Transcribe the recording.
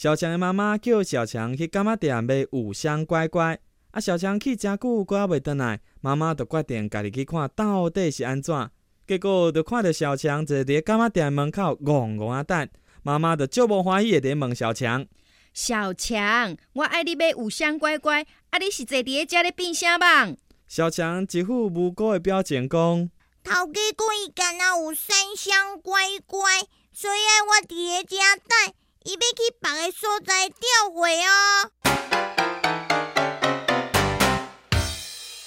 小强的妈妈叫小强去干妈店买五香乖乖，啊，小强去真久，还未倒来，妈妈就决定家己去看到底是安怎。结果就看到小强坐伫干妈店门口，戆戆啊等。妈妈就足无欢喜的问小强：小强，我爱你买五香乖乖，啊，你是坐伫遮咧变啥梦？小强一副无辜的表情讲：头家讲伊干那有三香乖乖，所以我伫咧遮等。伊要去别个所在钓回哦。